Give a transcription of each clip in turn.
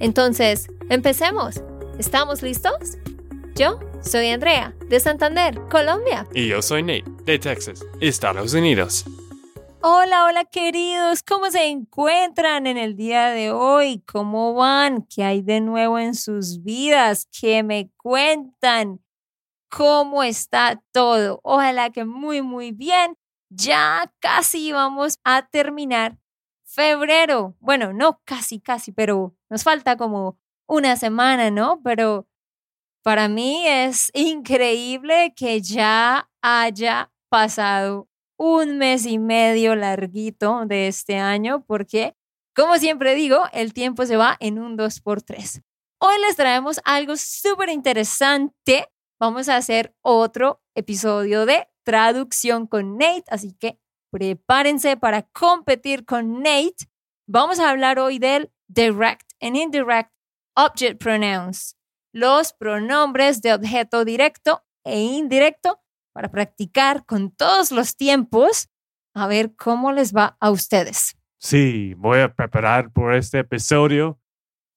Entonces, empecemos. ¿Estamos listos? Yo soy Andrea, de Santander, Colombia. Y yo soy Nate, de Texas, Estados Unidos. Hola, hola queridos, ¿cómo se encuentran en el día de hoy? ¿Cómo van? ¿Qué hay de nuevo en sus vidas? ¿Qué me cuentan? ¿Cómo está todo? Ojalá que muy, muy bien. Ya casi vamos a terminar febrero. Bueno, no casi, casi, pero nos falta como una semana, ¿no? Pero para mí es increíble que ya haya pasado un mes y medio larguito de este año porque, como siempre digo, el tiempo se va en un 2x3. Hoy les traemos algo súper interesante vamos a hacer otro episodio de traducción con Nate, así que prepárense para competir con Nate. Vamos a hablar hoy del direct and indirect object pronouns, los pronombres de objeto directo e indirecto para practicar con todos los tiempos, a ver cómo les va a ustedes. Sí, voy a preparar por este episodio.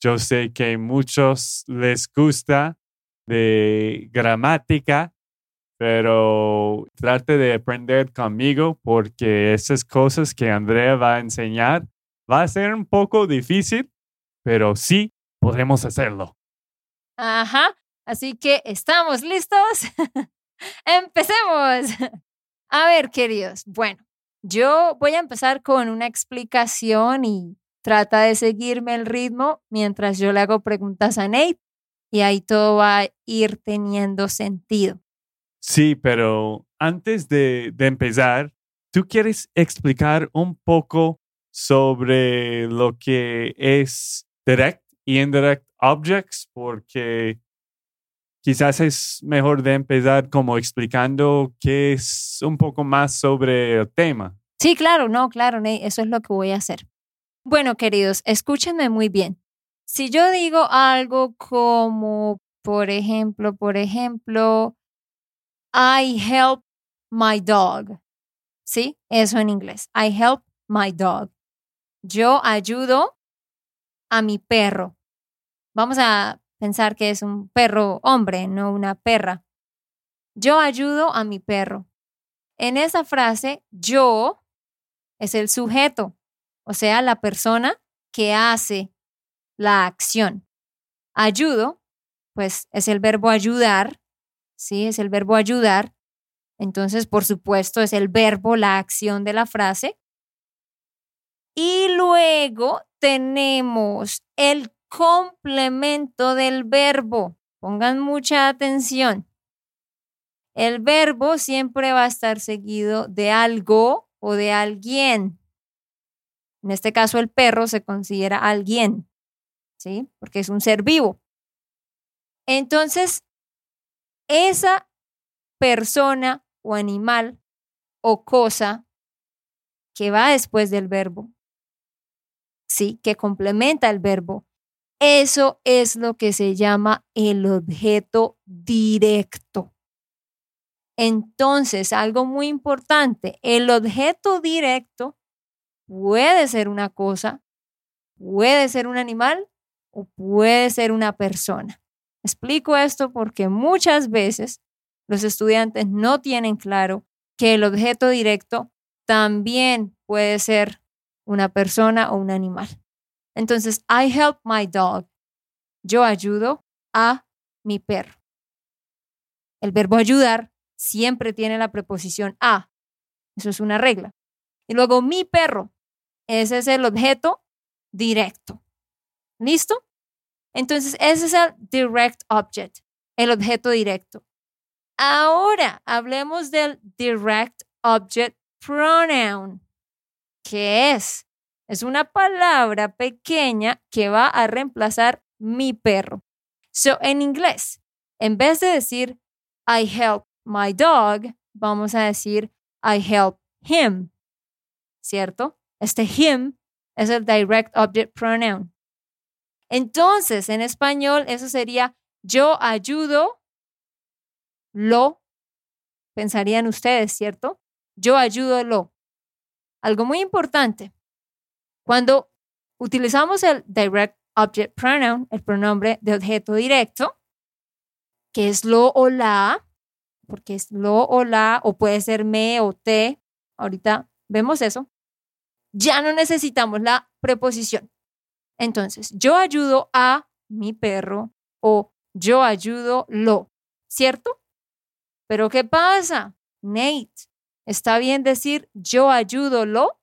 Yo sé que muchos les gusta de gramática, pero trate de aprender conmigo porque esas cosas que Andrea va a enseñar va a ser un poco difícil, pero sí podemos hacerlo. Ajá, así que estamos listos. Empecemos. A ver, queridos, bueno, yo voy a empezar con una explicación y trata de seguirme el ritmo mientras yo le hago preguntas a Nate y ahí todo va a ir teniendo sentido. Sí, pero antes de, empezar, ¿tú quieres explicar un poco sobre lo que es direct y indirect objects? Porque quizás es mejor de empezar como explicando qué es un poco más sobre el tema. Sí, claro, no, claro, eso es lo que voy a hacer. Bueno, queridos, escúchenme muy bien. Si yo digo algo como, por ejemplo, por ejemplo, I help my dog. ¿Sí? Eso en inglés. I help my dog. Yo ayudo a mi perro. Vamos a pensar que es un perro hombre, no una perra. Yo ayudo a mi perro. En esa frase, yo es el sujeto, o sea, la persona que hace la acción. Ayudo, pues es el verbo ayudar, ¿sí? Es el verbo ayudar. Entonces, por supuesto, es el verbo, la acción de la frase. Y luego tenemos el complemento del verbo. Pongan mucha atención. El verbo siempre va a estar seguido de algo o de alguien. En este caso, el perro se considera alguien. ¿sí? Porque es un ser vivo. Entonces, esa persona o animal o cosa que va después del verbo, ¿sí? Que complementa el verbo, eso es lo que se llama el objeto directo. Entonces, algo muy importante, el objeto directo puede ser una cosa, puede ser un animal o puede ser una persona. Explico esto porque muchas veces los estudiantes no tienen claro que el objeto directo también puede ser una persona o un animal. Entonces, I help my dog. Yo ayudo a mi perro. El verbo ayudar siempre tiene la preposición a. Eso es una regla. Y luego mi perro. Ese es el objeto directo. ¿Listo? Entonces, ese es el direct object, el objeto directo. Ahora, hablemos del direct object pronoun. ¿Qué es? Es una palabra pequeña que va a reemplazar mi perro. So, en inglés, en vez de decir I help my dog, vamos a decir I help him. ¿Cierto? Este him es el direct object pronoun. Entonces, en español, eso sería yo ayudo, lo, pensarían ustedes, ¿cierto? Yo ayudo, lo. Algo muy importante. Cuando utilizamos el direct object pronoun, el pronombre de objeto directo, que es lo o la, porque es lo o la, o puede ser me o te, ahorita vemos eso, ya no necesitamos la preposición. Entonces, yo ayudo a mi perro o yo ayudo lo, ¿cierto? Pero ¿qué pasa? Nate, ¿está bien decir yo ayudo lo?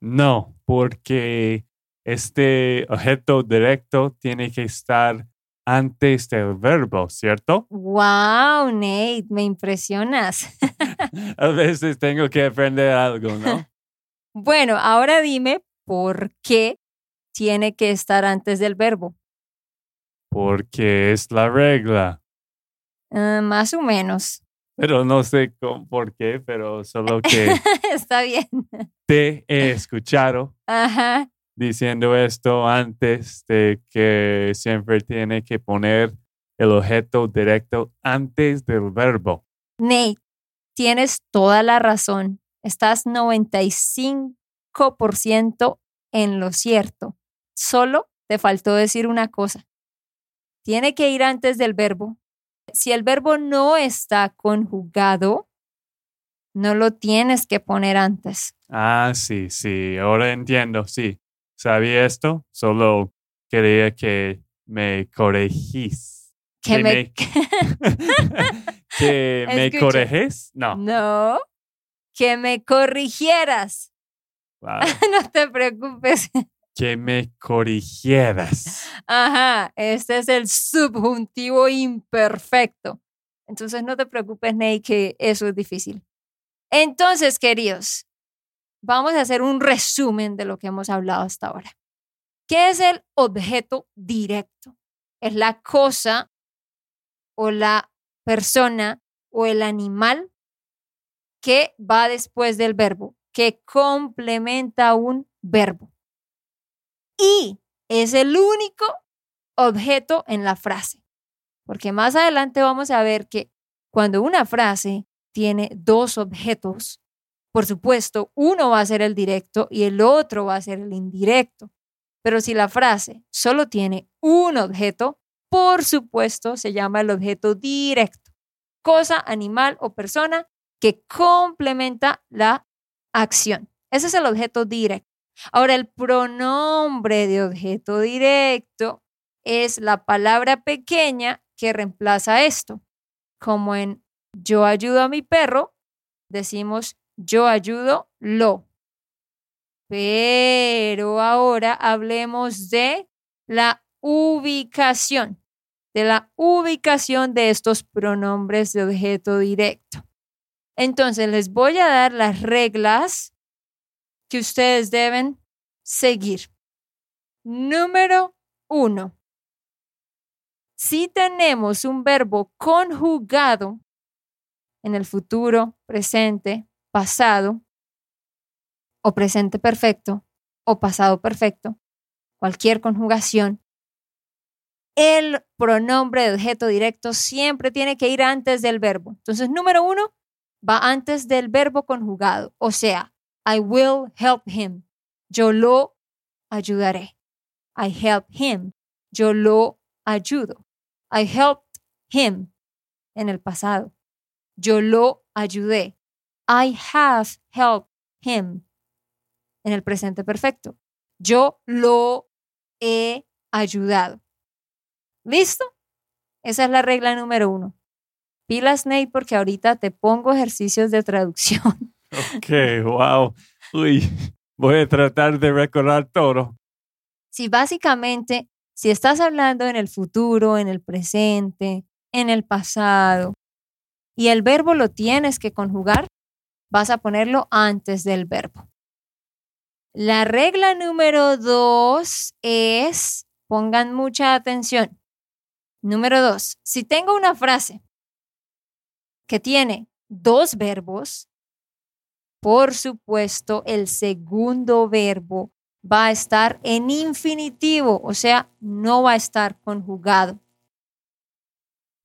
No, porque este objeto directo tiene que estar antes del verbo, ¿cierto? Wow, Nate, me impresionas. A veces tengo que aprender algo, ¿no? bueno, ahora dime por qué tiene que estar antes del verbo. Porque es la regla. Ah, más o menos. Pero no sé por qué, pero solo que Está bien. te he escuchado Ajá. diciendo esto antes de que siempre tiene que poner el objeto directo antes del verbo. Nate, tienes toda la razón. Estás 95% en lo cierto. Solo te faltó decir una cosa. Tiene que ir antes del verbo. Si el verbo no está conjugado, no lo tienes que poner antes. Ah, sí, sí, ahora entiendo, sí. ¿Sabía esto? Solo quería que me corregís. Que me... ¿Que me correges? No. no, que me corrigieras. Wow. no te preocupes. Que me corrigieras. Ajá, este es el subjuntivo imperfecto. Entonces no te preocupes, Ney, que eso es difícil. Entonces, queridos, vamos a hacer un resumen de lo que hemos hablado hasta ahora. ¿Qué es el objeto directo? Es la cosa o la persona o el animal que va después del verbo, que complementa un verbo y es el único objeto en la frase. Porque más adelante vamos a ver que cuando una frase tiene dos objetos, por supuesto, uno va a ser el directo y el otro va a ser el indirecto. Pero si la frase solo tiene un objeto, por supuesto, se llama el objeto directo. Cosa, animal o persona que complementa la acción. Ese es el objeto directo. Ahora, el pronombre de objeto directo es la palabra pequeña que reemplaza esto. Como en yo ayudo a mi perro, decimos yo ayudo lo. Pero ahora hablemos de la ubicación, de la ubicación de estos pronombres de objeto directo. Entonces, les voy a dar las reglas que ustedes deben seguir. Número uno. Si tenemos un verbo conjugado en el futuro, presente, pasado, o presente perfecto, o pasado perfecto, cualquier conjugación, el pronombre de objeto directo siempre tiene que ir antes del verbo. Entonces, número uno, va antes del verbo conjugado, o sea, I will help him. Yo lo ayudaré. I help him. Yo lo ayudo. I helped him en el pasado. Yo lo ayudé. I have helped him en el presente perfecto. Yo lo he ayudado. ¿Listo? Esa es la regla número uno. Pilas, Nate, porque ahorita te pongo ejercicios de traducción. Ok, wow. Uy, voy a tratar de recordar todo. Si básicamente, si estás hablando en el futuro, en el presente, en el pasado, y el verbo lo tienes que conjugar, vas a ponerlo antes del verbo. La regla número dos es, pongan mucha atención. Número dos, si tengo una frase que tiene dos verbos, por supuesto, el segundo verbo va a estar en infinitivo, o sea, no va a estar conjugado.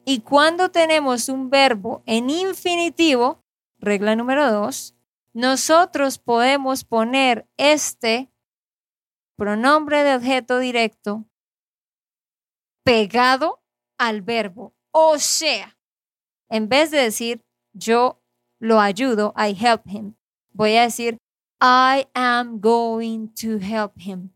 Y cuando tenemos un verbo en infinitivo, regla número dos, nosotros podemos poner este pronombre de objeto directo pegado al verbo. O sea, en vez de decir yo lo ayudo, I help him, voy a decir I am going to help him.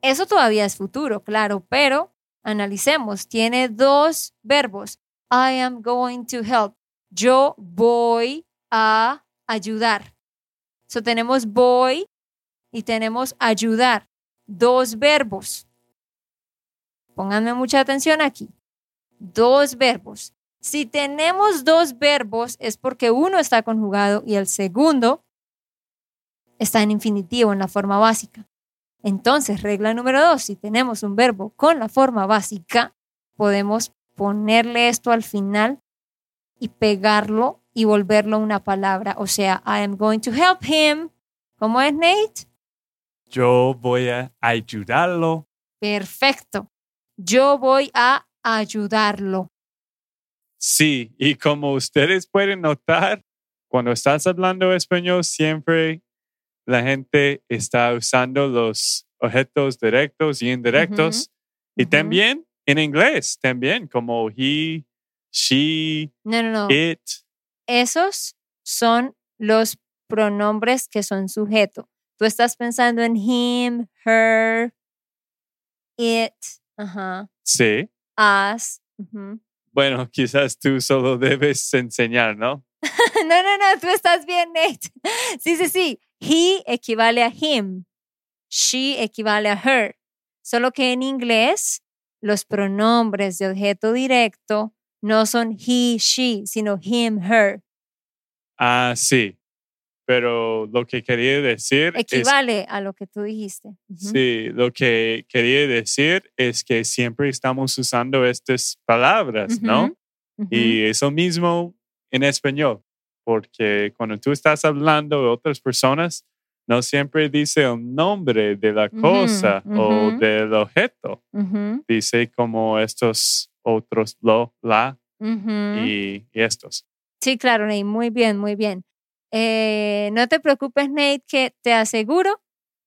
Eso todavía es futuro, claro, pero analicemos. Tiene dos verbos. I am going to help. Yo voy a ayudar. So tenemos voy y tenemos ayudar. Dos verbos. Pónganme mucha atención aquí. Dos verbos. Si tenemos dos verbos es porque uno está conjugado y el segundo está en infinitivo en la forma básica. Entonces, regla número dos, si tenemos un verbo con la forma básica, podemos ponerle esto al final y pegarlo y volverlo una palabra. O sea, I am going to help him. ¿Cómo es, Nate? Yo voy a ayudarlo. Perfecto. Yo voy a ayudarlo. Sí, y como ustedes pueden notar, cuando estás hablando español, siempre la gente está usando los objetos directos y indirectos. Y también en inglés, también como he, she, no, no, no. it. Esos son los pronombres que son sujeto. Tú estás pensando en him, her, it, ajá, Sí. us. Bueno, quizás tú solo debes enseñar, ¿no? no, no, no, tú estás bien, Nate. Sí, sí, sí. He equivale a him. She equivale a her. Solo que en inglés los pronombres de objeto directo no son he, she, sino him, her. Ah, sí. Pero lo que quería decir equivale a lo que tú dijiste. Sí, lo que quería decir es que siempre estamos usando estas palabras, ¿no? Y eso mismo en español, porque cuando tú estás hablando de otras personas, no siempre dice el nombre de la cosa o del objeto. Dice como estos otros, lo, la y, estos. Sí, claro, Nate, muy bien, muy bien. Eh, no te preocupes, Nate, que te aseguro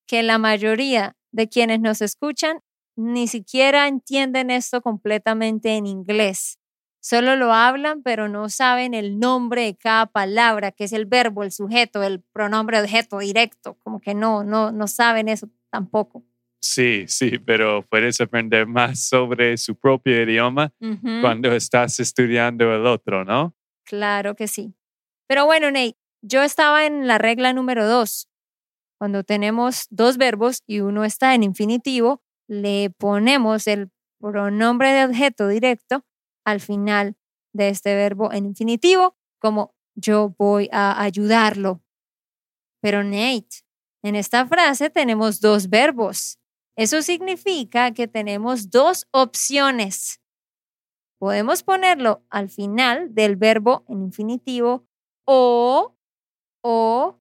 que la mayoría de quienes nos escuchan ni siquiera entienden esto completamente en inglés. Solo lo hablan, pero no saben el nombre de cada palabra, que es el verbo, el sujeto, el pronombre objeto directo. Como que no, no, no saben eso tampoco. Sí, sí, pero puedes aprender más sobre su propio idioma cuando estás estudiando el otro, ¿no? Claro que sí. Pero bueno, Nate, yo estaba en la regla número dos. Cuando tenemos dos verbos y uno está en infinitivo, le ponemos el pronombre de objeto directo al final de este verbo en infinitivo, como yo voy a ayudarlo. Pero Nate, en esta frase tenemos dos verbos. Eso significa que tenemos dos opciones. Podemos ponerlo al final del verbo en infinitivo o o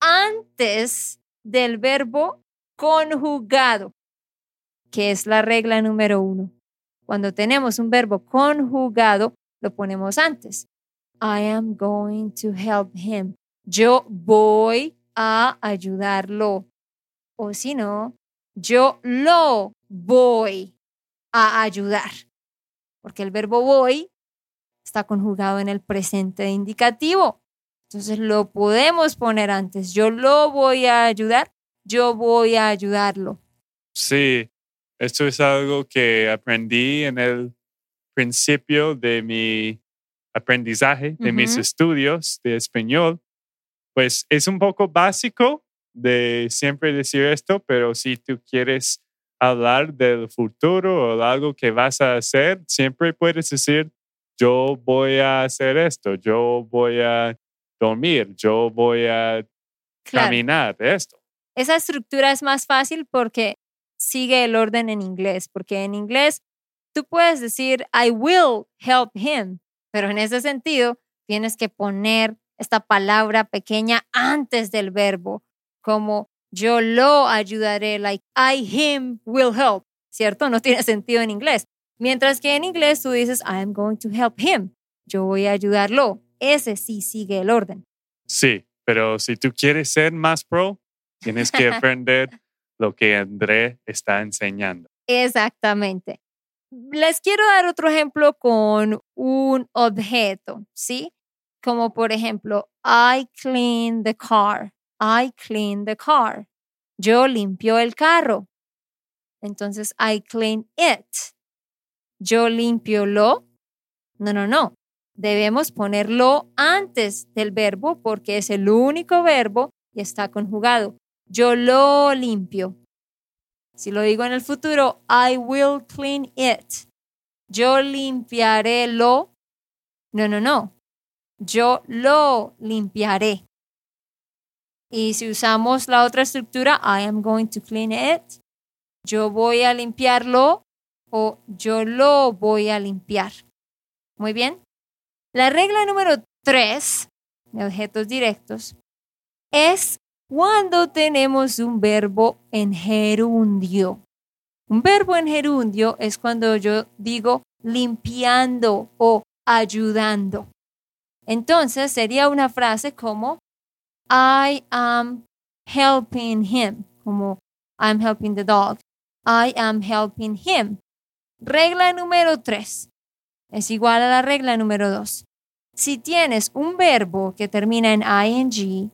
antes del verbo conjugado, que es la regla número uno. Cuando tenemos un verbo conjugado, lo ponemos antes. I am going to help him. Yo voy a ayudarlo. O si no, yo lo voy a ayudar. Porque el verbo voy está conjugado en el presente indicativo. Entonces lo podemos poner antes. Yo lo voy a ayudar, yo voy a ayudarlo. Sí, esto es algo que aprendí en el principio de mi aprendizaje, de mis estudios de español. Pues es un poco básico de siempre decir esto, pero si tú quieres hablar del futuro o algo que vas a hacer, siempre puedes decir, yo voy a hacer esto, yo voy a dormir, yo voy a caminar, esto. Esa estructura es más fácil porque sigue el orden en inglés, porque en inglés tú puedes decir I will help him, pero en ese sentido tienes que poner esta palabra pequeña antes del verbo, como yo lo ayudaré, like I him will help, ¿cierto? No tiene sentido en inglés. Mientras que en inglés tú dices I am going to help him, yo voy a ayudarlo. Ese sí sigue el orden. Sí, pero si tú quieres ser más pro, tienes que aprender lo que André está enseñando. Exactamente. Les quiero dar otro ejemplo con un objeto, ¿sí? Como por ejemplo, I clean the car. I clean the car. Yo limpio el carro. Entonces, I clean it. Yo limpio lo. No, no, no. Debemos ponerlo antes del verbo porque es el único verbo y está conjugado. Yo lo limpio. Si lo digo en el futuro, I will clean it. Yo limpiaré lo. No, no, no. Yo lo limpiaré. Y si usamos la otra estructura, I am going to clean it. Yo voy a limpiarlo o yo lo voy a limpiar. Muy bien. La regla número tres de objetos directos es cuando tenemos un verbo en gerundio. Un verbo en gerundio es cuando yo digo limpiando o ayudando. Entonces sería una frase como I am helping him, como I'm helping the dog. I am helping him. Regla número tres es igual a la regla número dos. Si tienes un verbo que termina en ing,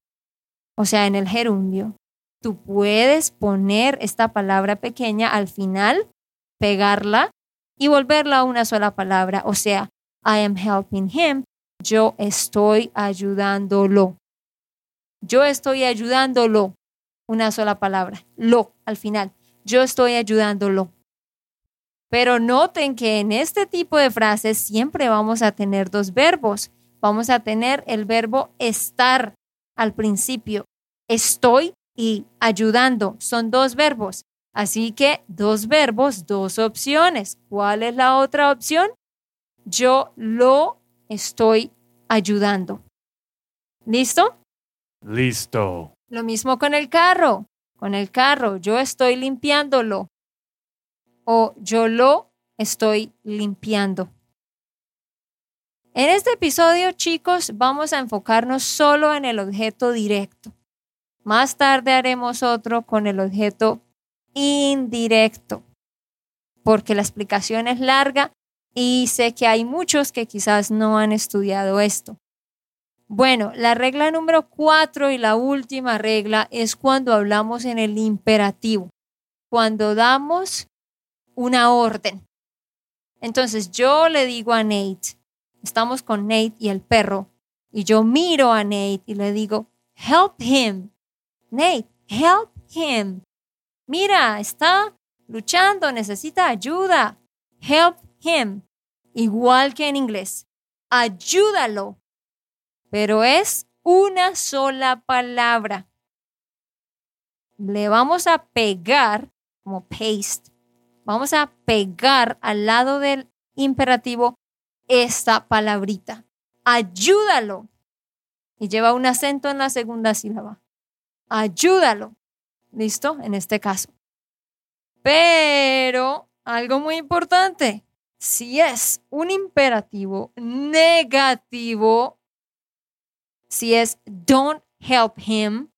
o sea, en el gerundio, tú puedes poner esta palabra pequeña al final, pegarla y volverla a una sola palabra. O sea, I am helping him. Yo estoy ayudándolo. Yo estoy ayudándolo. Una sola palabra. Lo al final. Yo estoy ayudándolo. Pero noten que en este tipo de frases siempre vamos a tener dos verbos. Vamos a tener el verbo estar al principio. Estoy y ayudando son dos verbos. Así que dos verbos, dos opciones. ¿Cuál es la otra opción? Yo lo estoy ayudando. ¿Listo? Listo. Lo mismo con el carro. Con el carro, yo estoy limpiándolo. O yo lo estoy limpiando. En este episodio, chicos, vamos a enfocarnos solo en el objeto directo. Más tarde haremos otro con el objeto indirecto, porque la explicación es larga y sé que hay muchos que quizás no han estudiado esto. Bueno, la regla número cuatro y la última regla es cuando hablamos en el imperativo, cuando damos una orden. Entonces yo le digo a Nate, estamos con Nate y el perro. Y yo miro a Nate y le digo, help him. Nate, help him. Mira, está luchando, necesita ayuda. Help him. Igual que en inglés. Ayúdalo. Pero es una sola palabra. Le vamos a pegar, como paste, vamos a pegar al lado del imperativo esta palabrita. Ayúdalo. Y lleva un acento en la segunda sílaba. Ayúdalo. ¿Listo? En este caso. Pero algo muy importante. Si es un imperativo negativo, si es don't help him,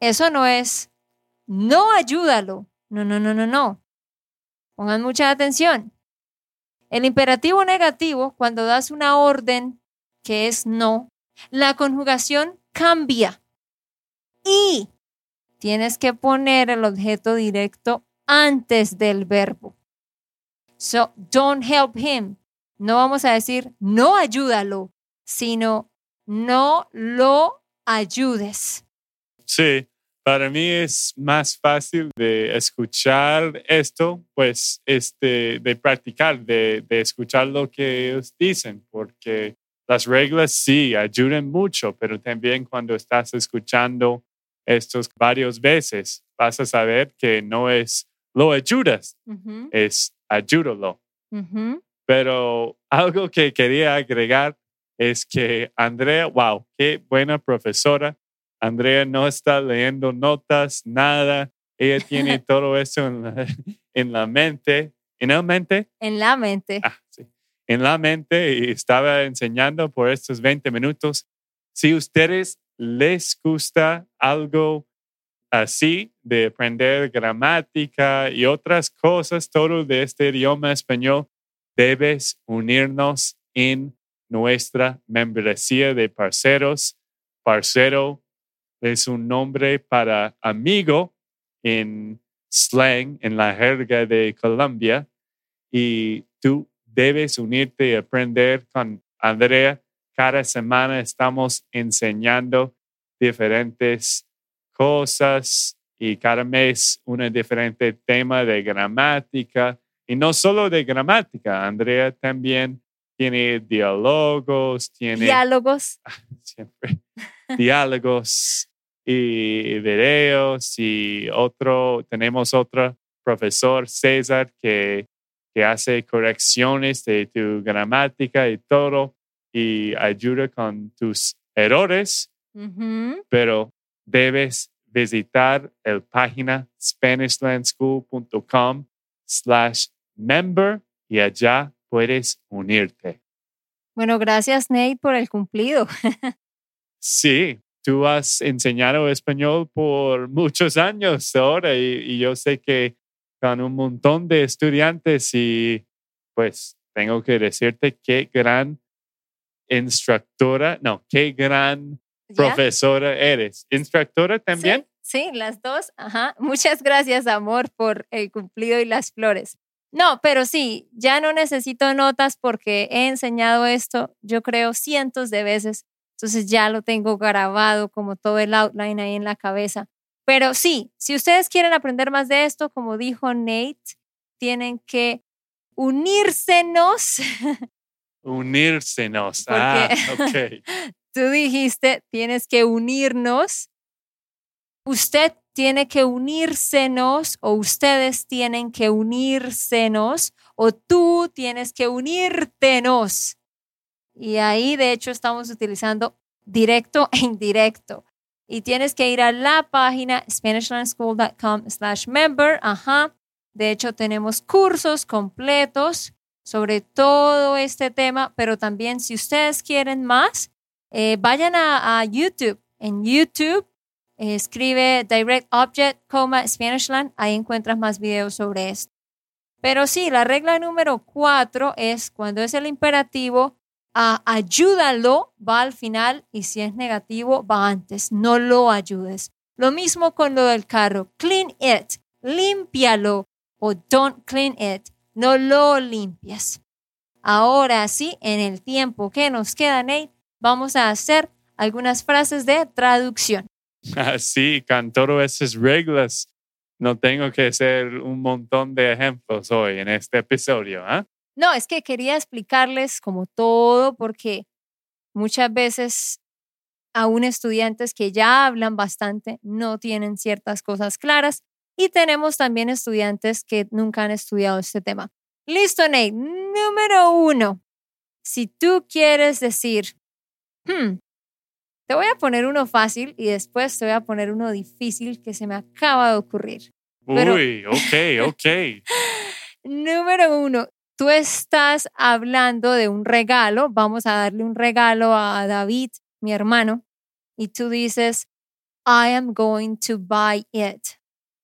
eso no es no ayúdalo. No, no, no, no, no. Pongan mucha atención. El imperativo negativo, cuando das una orden que es no, la conjugación cambia y tienes que poner el objeto directo antes del verbo. So, don't help him. No vamos a decir no ayúdalo, sino no lo ayudes. Sí, para mí es más fácil de escuchar esto, pues, este, de practicar, de, de escuchar lo que ellos dicen, porque las reglas sí ayudan mucho, pero también cuando estás escuchando estos varios veces, vas a saber que no es lo ayudas, Ujú, es ayúdalo. ujú. Pero algo que quería agregar es que Andrea, wow, qué buena profesora. Andrea no está leyendo notas, nada. Ella tiene todo eso en la, en la mente. ¿En la mente? En la mente. Ah, sí. En la mente y estaba enseñando por estos 20 minutos. Si ustedes les gusta algo así de aprender gramática y otras cosas, todo de este idioma español, debes unirnos en nuestra membresía de parceros. Parcero es un nombre para amigo en slang, en la jerga de Colombia, y tú debes unirte y aprender con Andrea. Cada semana estamos enseñando diferentes cosas y cada mes un diferente tema de gramática. Y no solo de gramática, Andrea también tiene diálogos, tiene Diálogos. siempre diálogos y videos y otro, tenemos otro profesor, César, que, que hace correcciones de tu gramática y todo y ayuda con tus errores, pero debes visitar el página SpanishLandSchool.com slash member y allá puedes unirte. Bueno, gracias Nate por el cumplido. Sí, tú has enseñado español por muchos años ahora y, y yo sé que con un montón de estudiantes y pues tengo que decirte qué gran instructora, no, qué gran ¿Ya? profesora eres. ¿Instructora también? Sí, sí, las dos. Ajá. Muchas gracias, amor, por el cumplido y las flores. No, pero sí, ya no necesito notas porque he enseñado esto, yo creo, cientos de veces. Entonces ya lo tengo grabado como todo el outline ahí en la cabeza. Pero sí, si ustedes quieren aprender más de esto, como dijo Nate, tienen que unírsenos. Unírsenos. Ah, ok. Tú dijiste, tienes que unirnos. Usted tiene que unírsenos o ustedes tienen que unírsenos o tú tienes que unírtenos. Y ahí, de hecho, estamos utilizando directo e indirecto. Y tienes que ir a la página SpanishLandSchool.com slash member. Ajá. De hecho, tenemos cursos completos sobre todo este tema, pero también si ustedes quieren más, eh, vayan a, YouTube. En YouTube escribe Direct Object, Spanishland, ahí encuentras más videos sobre esto. Pero sí, la regla número cuatro es cuando es el imperativo, a ayúdalo, va al final y si es negativo, va antes, no lo ayudes. Lo mismo con lo del carro, clean it, límpialo o don't clean it, no lo limpias. Ahora sí, en el tiempo que nos queda, Nate, vamos a hacer algunas frases de traducción. Así, con todas esas reglas, no tengo que hacer un montón de ejemplos hoy en este episodio. ¿ah? No, es que quería explicarles como todo porque muchas veces aún estudiantes que ya hablan bastante no tienen ciertas cosas claras y tenemos también estudiantes que nunca han estudiado este tema. Listo, Nate. Número uno. Si tú quieres decir, "Hmm, te voy a poner uno fácil y después te voy a poner uno difícil que se me acaba de ocurrir. Pero- Uy, ok, ok. Número uno, tú estás hablando de un regalo, vamos a darle un regalo a David, mi hermano, y tú dices, I am going to buy it.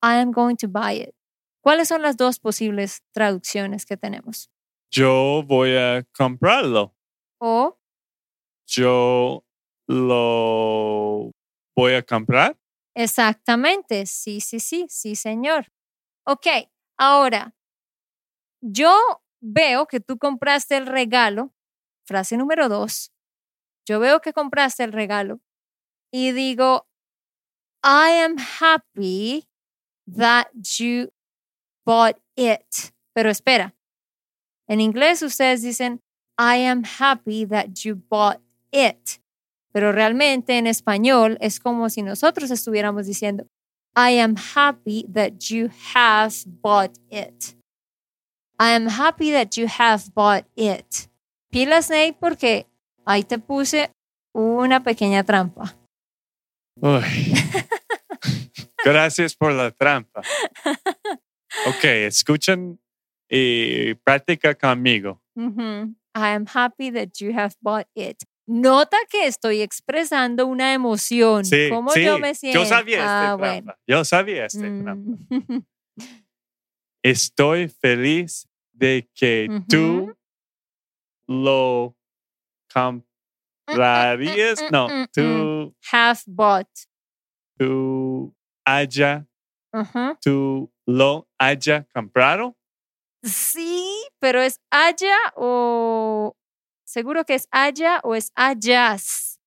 I am going to buy it. ¿Cuáles son las dos posibles traducciones que tenemos? Yo voy a comprarlo. O, Yo lo voy a comprar. exactamente, sí, sí, sí, sí, señor. Ok, ahora, yo veo que tú compraste el regalo, frase número dos, yo veo que compraste el regalo y digo, I am happy that you bought it. Pero espera, en inglés ustedes dicen, I am happy that you bought it. Pero realmente en español es como si nosotros estuviéramos diciendo, I am happy that you have bought it. I am happy that you have bought it. Pilas, Nate, porque ahí te puse una pequeña trampa. Uy. Gracias por la trampa. Ok, escuchen y practica conmigo. I am happy that you have bought it. Nota que estoy expresando una emoción. Sí, ¿Cómo sí, yo me siento? Yo sabía esta Ah, bueno. trampa. Yo sabía esta Mm. trampa. Estoy feliz de que tú lo comprarías. mm, No, mm, tú, have bought. tú haya, Ujú. tú lo haya comprado. Sí, pero es haya o seguro que es haya o es hayas.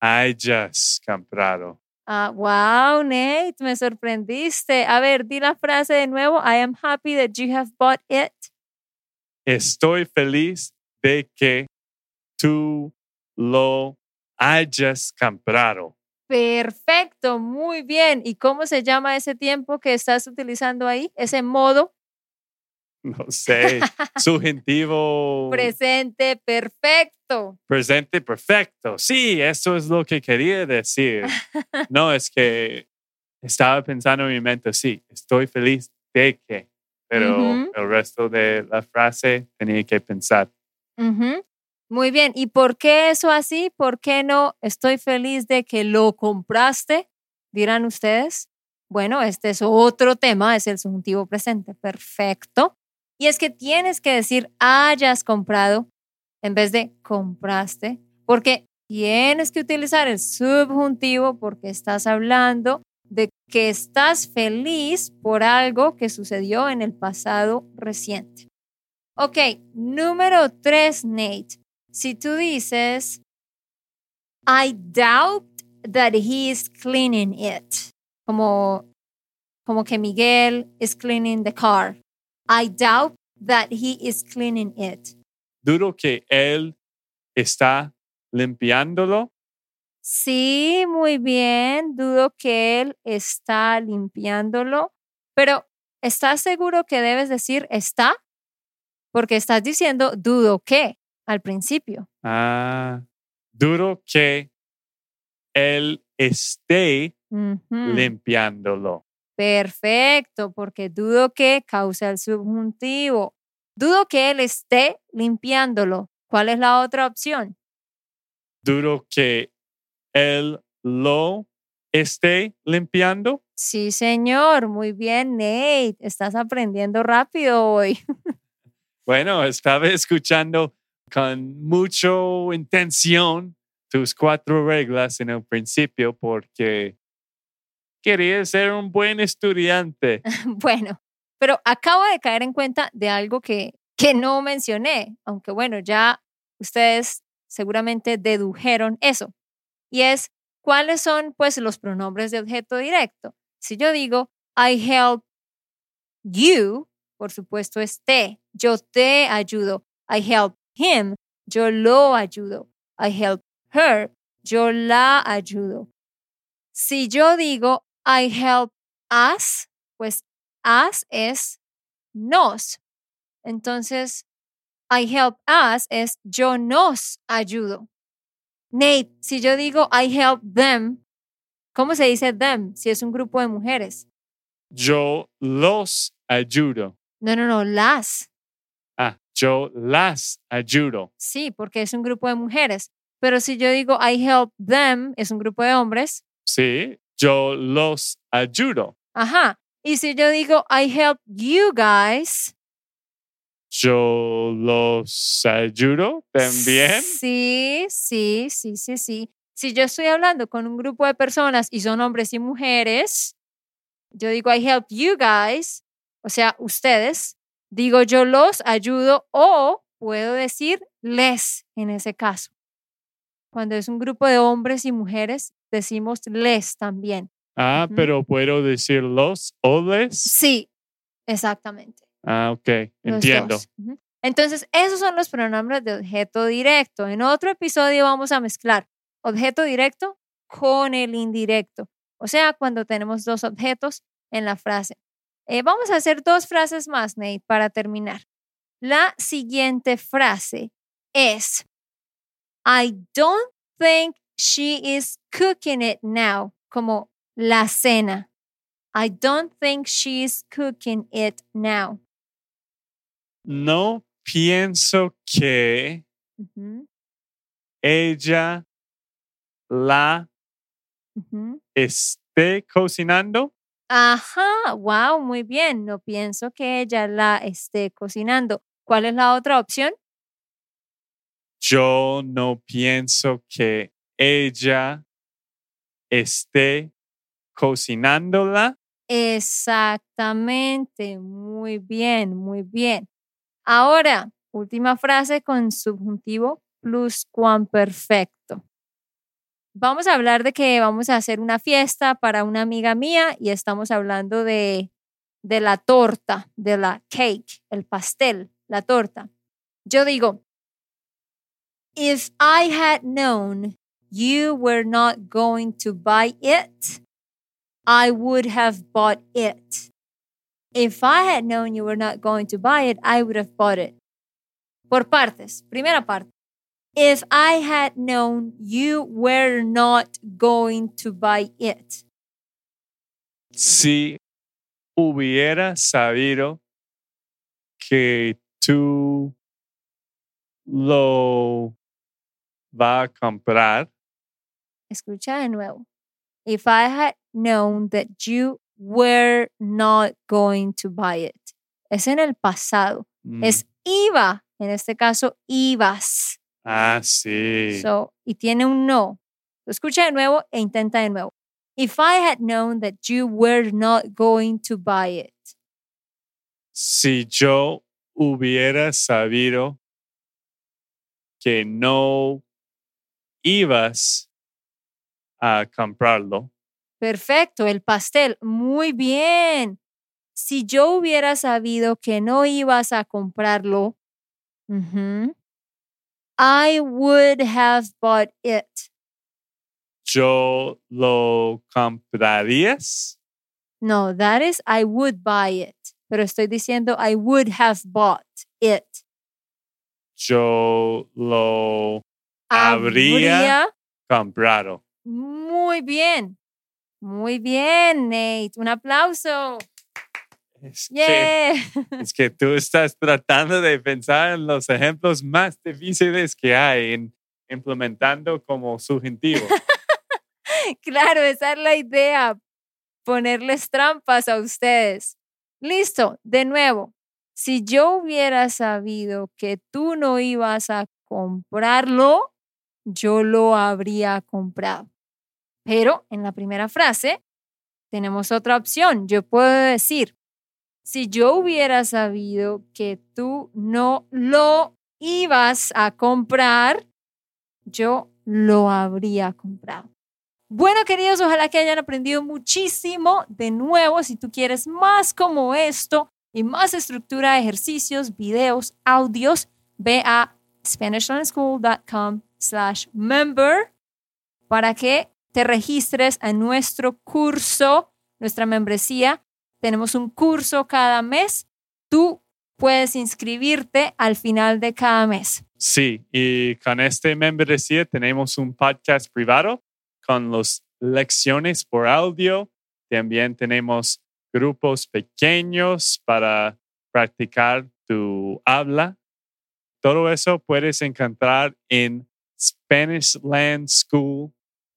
Hayas comprado. Ah, wow, Nate, me sorprendiste. A ver, di la frase de nuevo. I am happy that you have bought it. Estoy feliz de que tú lo hayas comprado. Perfecto, muy bien. ¿Y cómo se llama ese tiempo que estás utilizando ahí? Ese modo No sé, subjuntivo presente perfecto. presente perfecto. Sí, eso es lo que quería decir. No, es que estaba pensando en mi mente, sí, estoy feliz de que, pero el resto de la frase tenía que pensar. Muy bien. ¿Y por qué eso así? ¿Por qué no estoy feliz de que lo compraste? Dirán ustedes. Bueno, este es otro tema, es el subjuntivo presente. Perfecto. Y es que tienes que decir hayas comprado en vez de compraste, porque tienes que utilizar el subjuntivo porque estás hablando de que estás feliz por algo que sucedió en el pasado reciente. Ok, número tres, Nate. Si tú dices, I doubt that he is cleaning it, como, como que Miguel is cleaning the car. I doubt that he is cleaning it. Duro que él está limpiándolo. Sí, muy bien. Dudo que él está limpiándolo, pero ¿estás seguro que debes decir está? Porque estás diciendo dudo que al principio. Ah, duro que él esté limpiándolo. Perfecto, porque dudo que causa el subjuntivo. Dudo que él esté limpiándolo. ¿Cuál es la otra opción? Duro que él lo esté limpiando. Sí, señor. Muy bien, Nate. Estás aprendiendo rápido hoy. Bueno, estaba escuchando con mucha intención tus cuatro reglas en el principio porque quería ser un buen estudiante. Bueno, pero acabo de caer en cuenta de algo que, que no mencioné, aunque bueno, ya ustedes seguramente dedujeron eso. Y es, ¿cuáles son pues los pronombres de objeto directo? Si yo digo, I help you, por supuesto es te, yo te ayudo. I help him, yo lo ayudo. I help her, yo la ayudo. Si yo digo, I help us, pues us es nos. Entonces, I help us es yo nos ayudo. Nate, si yo digo I help them, ¿cómo se dice them si es un grupo de mujeres? Yo los ayudo. No, no, no, las. Ah, yo las ayudo. Sí, porque es un grupo de mujeres. Pero si yo digo I help them, es un grupo de hombres. Sí, yo los ayudo. Ajá. Y si yo digo I help you guys, Yo los ayudo también. Sí, sí, sí, sí, sí. Si yo estoy hablando con un grupo de personas y son hombres y mujeres, yo digo I help you guys, o sea, ustedes, digo yo los ayudo o puedo decir les en ese caso. Cuando es un grupo de hombres y mujeres, decimos les también. Ah, pero puedo decir los o les. Sí, exactamente. Ah, ok, los entiendo. Entonces, esos son los pronombres de objeto directo. En otro episodio vamos a mezclar objeto directo con el indirecto. O sea, cuando tenemos dos objetos en la frase. Eh, vamos a hacer dos frases más, Nate, para terminar. La siguiente frase es, I don't think she is cooking it now, como la cena. I don't think she's cooking it now. No pienso que ella la ujú. esté cocinando. Ajá, wow, muy bien. No pienso que ella la esté cocinando. ¿Cuál es la otra opción? Yo no pienso que ella esté cocinándola. Exactamente, muy bien, muy bien. Ahora, última frase con subjuntivo pluscuamperfecto. Vamos a hablar de que vamos a hacer una fiesta para una amiga mía y estamos hablando de, de la torta, de la cake, el pastel, la torta. Yo digo, if I had known you were not going to buy it, I would have bought it. If I had known you were not going to buy it, I would have bought it. Por partes. Primera parte. If I had known you were not going to buy it. Si hubiera sabido que tú lo va a comprar, Escucha de nuevo. If I had known that you were not going to buy it. Es en el pasado. mm, Es iba. En este caso, ibas. ah, sí. So, y tiene un no. Escucha de nuevo e intenta de nuevo. If I had known that you were not going to buy it. si yo hubiera sabido que no ibas a comprarlo, Perfecto, el pastel. Muy bien. Si yo hubiera sabido que no ibas a comprarlo, I would have bought it. yo lo comprarías. No, that is I would buy it. Pero estoy diciendo I would have bought it. Yo lo Habría- Habría comprado. Muy bien. Muy bien, Nate. Un aplauso. Es que, es que tú estás tratando de pensar en los ejemplos más difíciles que hay en implementando como subjuntivo. claro, esa es la idea. Ponerles trampas a ustedes. Listo, de nuevo. Si yo hubiera sabido que tú no ibas a comprarlo, yo lo habría comprado. Pero en la primera frase tenemos otra opción. Yo puedo decir, si yo hubiera sabido que tú no lo ibas a comprar, yo lo habría comprado. Bueno, queridos, ojalá que hayan aprendido muchísimo. De nuevo, si tú quieres más como esto y más estructura de ejercicios, videos, audios, ve a SpanishLearnSchool.com slash member para que te registres a nuestro curso, nuestra membresía. Tenemos un curso cada mes. Tú puedes inscribirte al final de cada mes. Sí, y con este membresía tenemos un podcast privado con las lecciones por audio. También tenemos grupos pequeños para practicar tu habla. Todo eso puedes encontrar en SpanishLandSchool.com